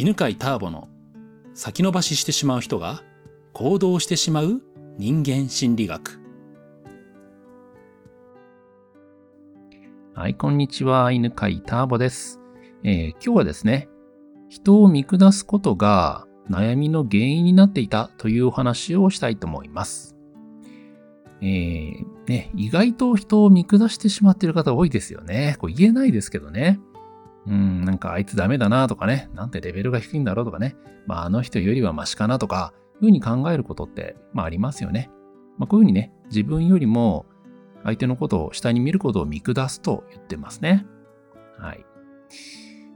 犬飼ターボの先延ばししてしまう人が行動してしまう人間心理学。はい、こんにちは。犬飼ターボです、えー、今日はですね、人を見下すことが悩みの原因になっていたというお話をしたいと思います。えー、ね、意外と人を見下してしまっている方多いですよね。こう言えないですけどね。うん、なんかあいつダメだなとかね、なんてレベルが低いんだろうとかね、まああの人よりはマシかなとか、いうふうに考えることって、まあありますよね。まあこういうふうにね、自分よりも相手のことを下に見ることを見下すと言ってますね。はい。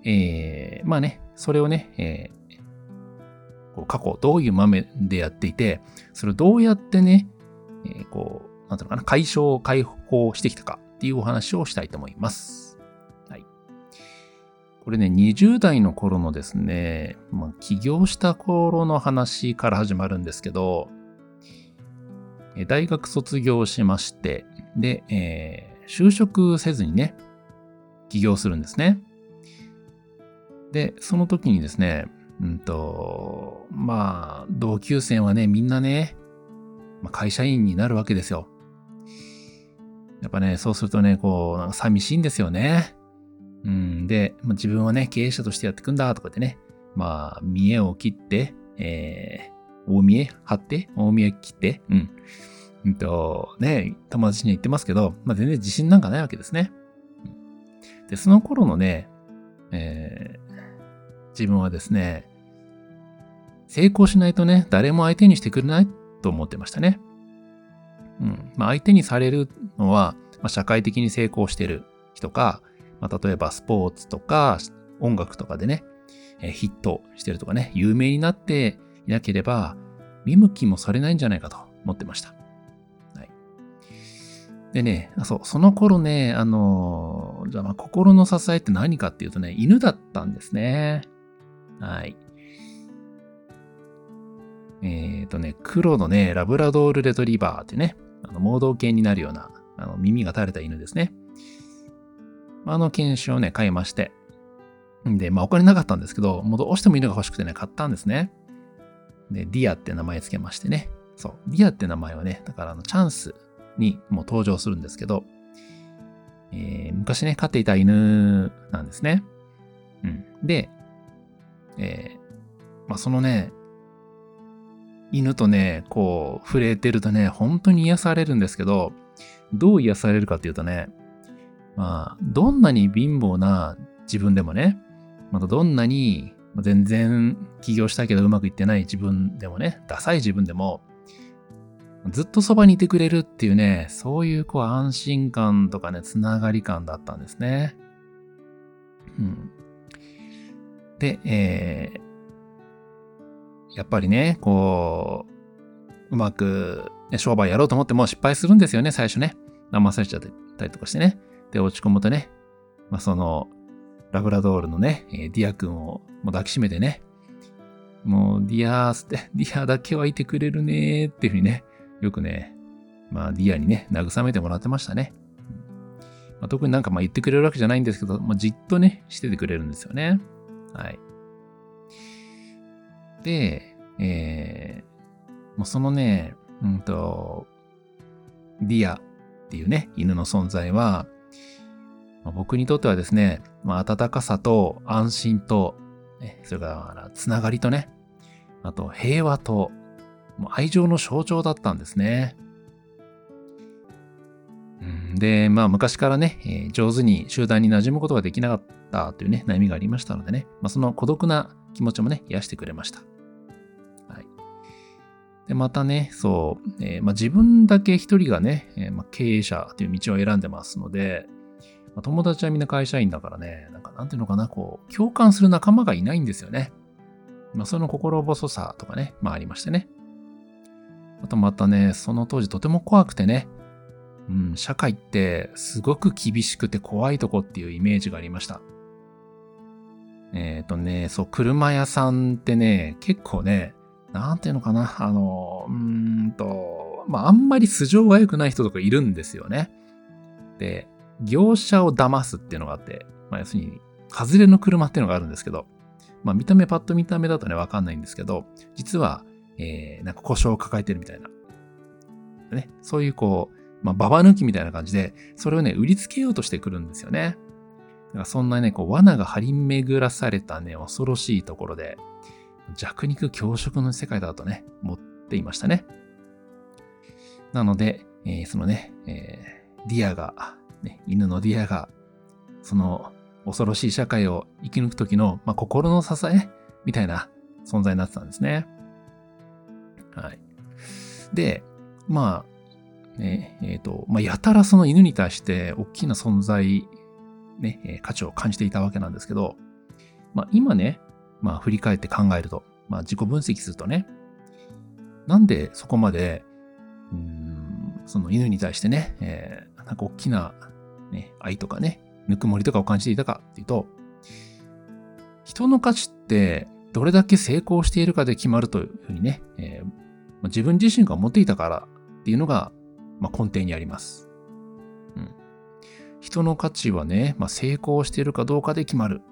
えー、まあね、それをね、えー、こう過去どういう豆でやっていて、それをどうやってね、えー、こう、なんていうのかな、解消、解放してきたかっていうお話をしたいと思います。これね、20代の頃のですね、まあ、起業した頃の話から始まるんですけど、大学卒業しまして、で、えー、就職せずにね、起業するんですね。で、その時にですね、うんと、まあ、同級生はね、みんなね、まあ、会社員になるわけですよ。やっぱね、そうするとね、こう、寂しいんですよね。で、まあ、自分はね、経営者としてやっていくんだとかってね、まあ、見栄を切って、えー、大見栄張って、大見栄切って、うん。うんと、ね、友達には言ってますけど、まあ、全然自信なんかないわけですね。で、その頃のね、えー、自分はですね、成功しないとね、誰も相手にしてくれないと思ってましたね。うん。まあ、相手にされるのは、まあ、社会的に成功してる人か、まあ、例えばスポーツとか音楽とかでね、え、ヒットしてるとかね、有名になっていなければ、見向きもされないんじゃないかと思ってました。はい。でね、そう、その頃ね、あのじゃあまあ心の支えって何かっていうとね、犬だったんですね。はい。えっ、ー、とね、黒のね、ラブラドールレトリバーってね、あの、盲導犬になるような、あの、耳が垂れた犬ですね。あの犬種をね、買いまして。で、まあお金なかったんですけど、もうどうしても犬が欲しくてね、買ったんですね。で、ディアって名前つけましてね。そう。ディアって名前はね、だからあの、チャンスにも登場するんですけど、えー、昔ね、飼っていた犬なんですね。うん。で、えー、まあそのね、犬とね、こう、触れてるとね、本当に癒されるんですけど、どう癒されるかっていうとね、まあ、どんなに貧乏な自分でもね、またどんなに全然起業したけどうまくいってない自分でもね、ダサい自分でも、ずっとそばにいてくれるっていうね、そういうこう安心感とかね、つながり感だったんですね。うん。で、えー、やっぱりね、こう、うまく、ね、商売やろうと思っても失敗するんですよね、最初ね。騙されちゃったりとかしてね。で、落ち込むとね、まあ、その、ラブラドールのね、ディア君をもう抱きしめてね、もう、ディアーって、ディアだけはいてくれるねーっていうふうにね、よくね、まあ、ディアにね、慰めてもらってましたね。まあ、特になんかまあ言ってくれるわけじゃないんですけど、まあ、じっとね、しててくれるんですよね。はい。で、えー、もうそのね、うんと、ディアっていうね、犬の存在は、僕にとってはですね、まあ、温かさと安心と、それからつながりとね、あと平和と、もう愛情の象徴だったんですね。で、まあ昔からね、えー、上手に集団に馴染むことができなかったというね、悩みがありましたのでね、まあ、その孤独な気持ちもね、癒してくれました。はいで、またね、そう、えー、まあ、自分だけ一人がね、えー、まあ、経営者という道を選んでますので、まあ、友達はみんな会社員だからね、なんかなんていうのかな、こう、共感する仲間がいないんですよね。まあ、その心細さとかね、まあありましてね。あとまたね、その当時とても怖くてね、うん、社会ってすごく厳しくて怖いとこっていうイメージがありました。えっ、ー、とね、そう、車屋さんってね、結構ね、なんていうのかな、あの、うーんと、まあ、あんまり素性が良くない人とかいるんですよね。で、業者を騙すっていうのがあって、まあ、要するに、外れの車っていうのがあるんですけど、まあ見た目、パッと見た目だとね、わかんないんですけど、実は、えー、なんか故障を抱えてるみたいな。ね、そういうこう、まあ、ババ抜きみたいな感じで、それをね、売りつけようとしてくるんですよね。だからそんなね、こう、罠が張り巡らされたね、恐ろしいところで、弱肉強食の世界だとね、思っていましたね。なので、えー、そのね、えー、ディアが、ね、犬のディアが、その恐ろしい社会を生き抜く時の、まあ、心の支え？みたいな存在になってたんですね。はい。で、まあ、ね、えっ、ー、と、まあ、やたらその犬に対して大きな存在、ね、価値を感じていたわけなんですけど、まあ、今ね、まあ、振り返って考えると、まあ、自己分析するとね、なんでそこまで、うん、その犬に対してね、えー、なんか大きな、ね、愛とかね、ぬくもりとかを感じていたかっていうと、人の価値ってどれだけ成功しているかで決まるというふうにね、えー、自分自身が思っていたからっていうのが、まあ、根底にあります。うん、人の価値はね、まあ、成功しているかどうかで決まる。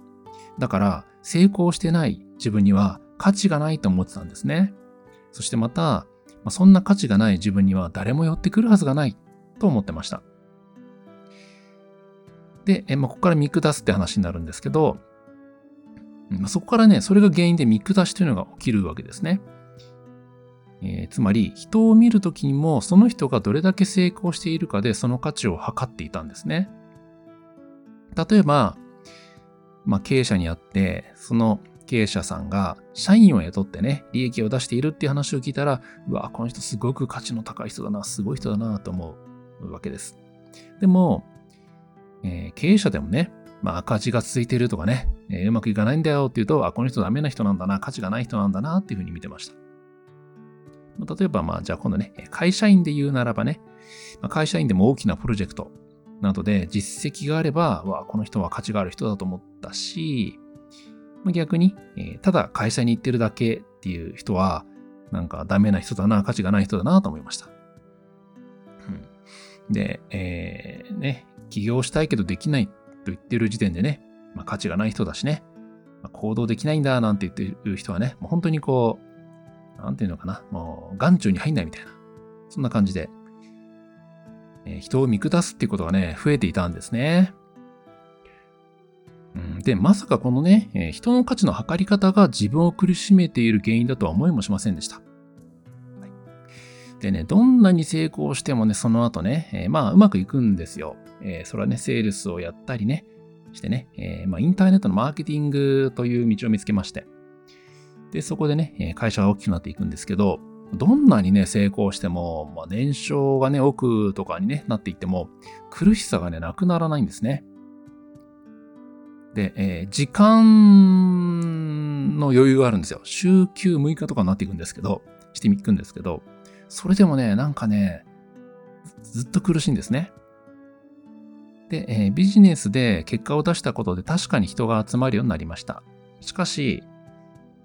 だから、成功してない自分には価値がないと思ってたんですね。そしてまた、まあ、そんな価値がない自分には誰も寄ってくるはずがないと思ってました。で、えまあ、ここから見下すって話になるんですけど、まあ、そこからね、それが原因で見下しというのが起きるわけですね。えー、つまり、人を見るときにも、その人がどれだけ成功しているかでその価値を測っていたんですね。例えば、まあ、経営者にあって、その経営者さんが社員を雇ってね、利益を出しているっていう話を聞いたら、うわ、この人すごく価値の高い人だな、すごい人だなと思うわけです。でも、えー、経営者でもね、まあ赤字が続いているとかね、えー、うまくいかないんだよっていうと、あ、この人ダメな人なんだな、価値がない人なんだなっていうふうに見てました。例えば、まあ、じゃあ今度ね、会社員で言うならばね、まあ、会社員でも大きなプロジェクトなどで実績があれば、わこの人は価値がある人だと思ったし、まあ、逆に、えー、ただ会社に行ってるだけっていう人は、なんかダメな人だな、価値がない人だなと思いました。うん、で、えー、ね、起業したいけどできないと言ってる時点でね、まあ、価値がない人だしね、まあ、行動できないんだなんて言ってる人はね、もう本当にこう、なんていうのかな、もう眼中に入んないみたいな、そんな感じで、えー、人を見下すっていうことがね、増えていたんですね。うん、で、まさかこのね、えー、人の価値の測り方が自分を苦しめている原因だとは思いもしませんでした。でね、どんなに成功してもね、その後ね、えー、まあ、うまくいくんですよ。えー、それはね、セールスをやったりね、してね、えー、まあ、インターネットのマーケティングという道を見つけまして、で、そこでね、会社が大きくなっていくんですけど、どんなにね、成功しても、まあ、年商がね、奥とかに、ね、なっていっても、苦しさがね、なくならないんですね。で、えー、時間の余裕があるんですよ。週休6日とかになっていくんですけど、していくんですけど、それでもね、なんかね、ずっと苦しいんですね。で、えー、ビジネスで結果を出したことで確かに人が集まるようになりました。しかし、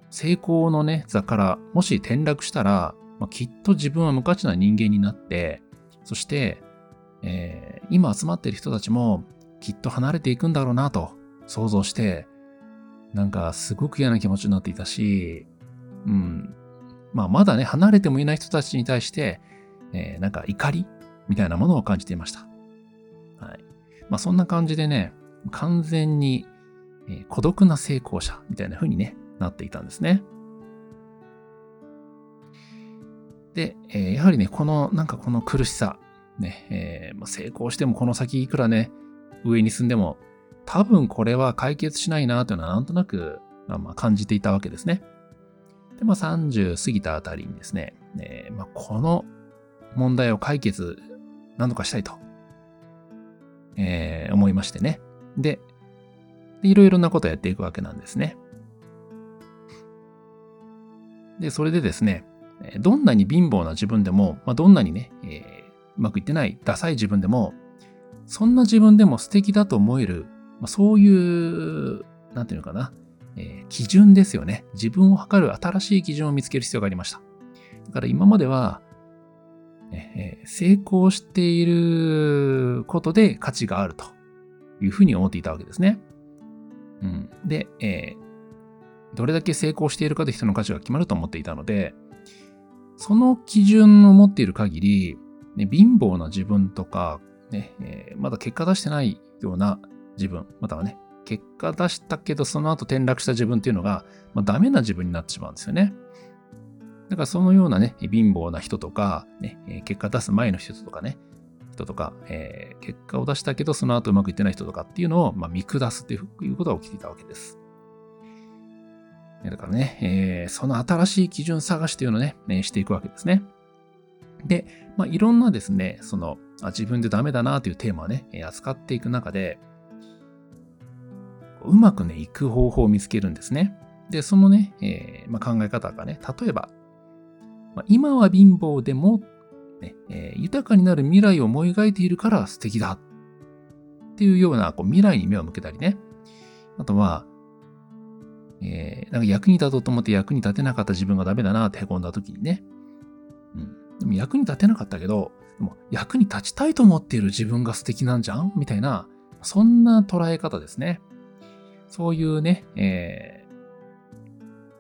成功のね、座からもし転落したら、まあ、きっと自分は無価値な人間になって、そして、えー、今集まっている人たちもきっと離れていくんだろうなと想像して、なんかすごく嫌な気持ちになっていたし、うん、まあ、まだね、離れてもいない人たちに対して、えー、なんか怒りみたいなものを感じていました。まあ、そんな感じでね、完全に、孤独な成功者みたいな風にね、なっていたんですね。で、えー、やはりね、この、なんかこの苦しさ、ね、えー、成功してもこの先いくらね、上に進んでも、多分これは解決しないなというのはなんとなく、まあ、感じていたわけですね。で、まあ、30過ぎたあたりにですね、えー、まあ、この問題を解決、何とかしたいと、えー、思いましてね。で、いろいろなことをやっていくわけなんですね。で、それでですね、どんなに貧乏な自分でも、まあ、どんなにね、えー、うまくいってない、ダサい自分でも、そんな自分でも素敵だと思える、まあ、そういう、なんていうのかな、えー、基準ですよね。自分を測る新しい基準を見つける必要がありました。だから今までは、え、成功していることで価値があるというふうに思っていたわけですね。うん、で、えー、どれだけ成功しているかで人の価値が決まると思っていたので、その基準を持っている限り、ね、貧乏な自分とか、ねえー、まだ結果出してないような自分、またはね、結果出したけどその後転落した自分っていうのが、まあ、ダメな自分になってしまうんですよね。だからそのようなね、貧乏な人とか、ね、結果出す前の人とかね、人とか、えー、結果を出したけどその後うまくいってない人とかっていうのを、まあ、見下すっていうことが起きていたわけです。だからね、えー、その新しい基準探しというのをね、ねしていくわけですね。で、まあ、いろんなですね、その、あ自分でダメだなというテーマをね、扱っていく中で、うまくね、いく方法を見つけるんですね。で、そのね、えーまあ、考え方がね、例えば、まあ、今は貧乏でも、ねえー、豊かになる未来を思い描いているから素敵だっていうようなこう未来に目を向けたりね。あとは、えー、なんか役に立とうと思って役に立てなかった自分がダメだなって凹んだ時にね。うん。でも役に立てなかったけど、でも役に立ちたいと思っている自分が素敵なんじゃん？みたいな、そんな捉え方ですね。そういうね、え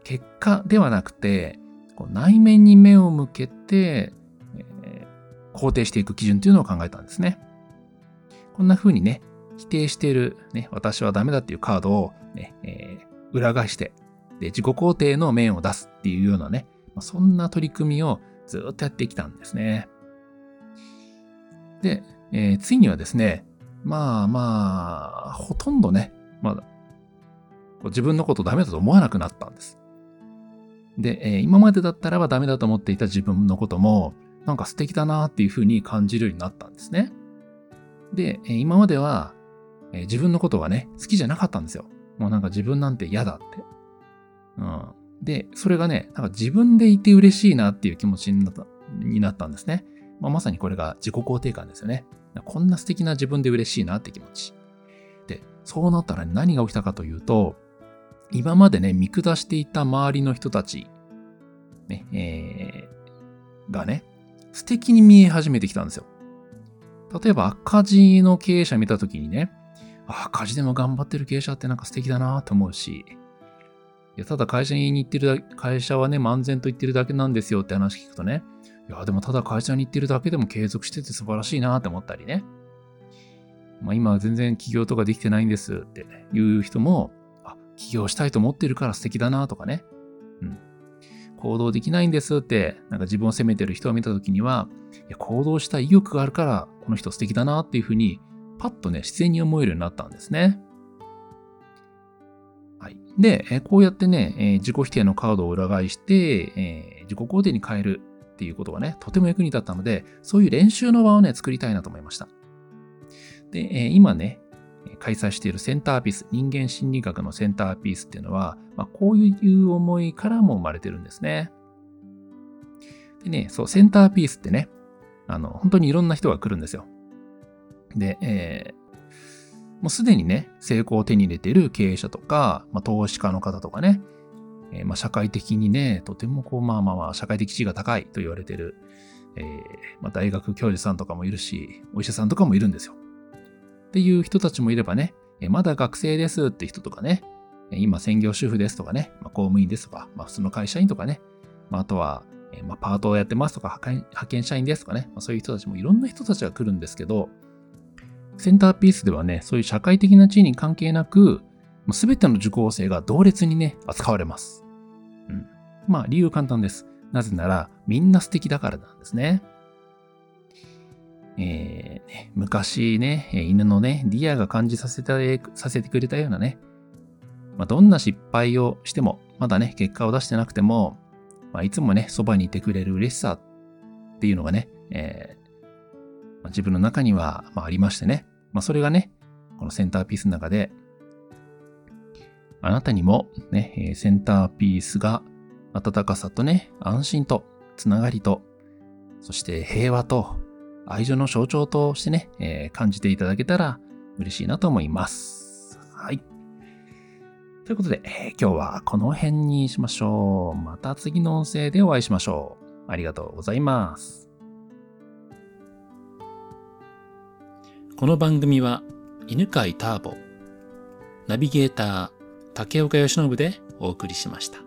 ー、結果ではなくて、こう内面に目を向けて、えー、肯定していく基準というのを考えたんですね。こんな風にね、否定している、ね、私はダメだっていうカードをね、えー、裏返して、で、自己肯定の面を出すっていうようなね、ま、そんな取り組みをずっとやってきたんですね。で、えー、次にはですね、まあまあ、ほとんどね、まだ、自分のことダメだと思わなくなったんです。で、えー、今までだったらばダメだと思っていた自分のことも、なんか素敵だなっていうふうに感じるようになったんですね。で、えー、今までは、えー、自分のことがね、好きじゃなかったんですよ。もうなんか自分なんて嫌だって。うん。で、それがね、なんか自分でいて嬉しいなっていう気持ちになったになったんですね。まあ、まさにこれが自己肯定感ですよね。こんな素敵な自分で嬉しいなって気持ち。で、そうなったら何が起きたかというと、今までね、見下していた周りの人たち、ね、えー、がね、素敵に見え始めてきたんですよ。例えば赤字の経営者見たときにね、赤字でも頑張ってる経営者ってなんか素敵だなと思うし、いや、ただ会社に行ってるだ、会社はね、漫然と言ってるだけなんですよって話聞くとね、いや、でもただ会社に行ってるだけでも継続してて素晴らしいなって思ったりね。まあ今は全然起業とかできてないんですっていう人も、起業したいと思ってるから素敵だなとかね。うん。行動できないんですって、なんか自分を責めてる人を見たときには、いや、行動した意欲があるから、この人素敵だなっていうふうにパッとね、自然に思えるようになったんですね。はい。で、こうやってねえ、自己否定のカードを裏返してえ、自己肯定に変えるっていうことがね、とても役に立ったので、そういう練習の場をね、作りたいなと思いました。でえ、今ね、開催しているセンターピース、人間心理学のセンターピースっていうのは、まあ、こういう思いからも生まれてるんですね。でね、そう、センターピースってね、あの、本当にいろんな人が来るんですよ。で、えー、もうすでにね、成功を手に入れている経営者とか、まあ、投資家の方とかね、えー、まあ、社会的にね、とてもこう、まあまあまあ、社会的地位が高いと言われている、えー、まあ、大学教授さんとかもいるし、お医者さんとかもいるんですよ。っていう人たちもいればね、まだ学生ですって人とかね、今専業主婦ですとかね、まあ、公務員ですとか、まあ、普通の会社員とかね、まあ、あとは、まあ、パートをやってますとか派遣社員ですとかね、まあ、そういう人たちもいろんな人たちが来るんですけど、センターピースではね、そういう社会的な地位に関係なく、すべての受講生が同列にね、扱われます。うん。まあ、理由簡単です。なぜなら、みんな素敵だからなんですね。えー、昔ね、犬のね、ディアが感じさせてさせてくれたようなね、まあ、どんな失敗をしても、まだね、結果を出してなくても、まあ、いつもね、そばにいてくれる嬉しさっていうのがね、えまあ、自分の中には、まあ、りましてね。ま、それがね、このセンターピースの中で、あなたにもね、センターピースが温かさとね、安心と、つながりと、そして平和と愛情の象徴としてね、えー、感じていただけたら嬉しいなと思います。はい。ということで、えー、今日はこの辺にしましょう。また次の音声でお会いしましょう。ありがとうございます。この番組は犬飼ターボ、ナビゲーター竹岡由伸でお送りしました。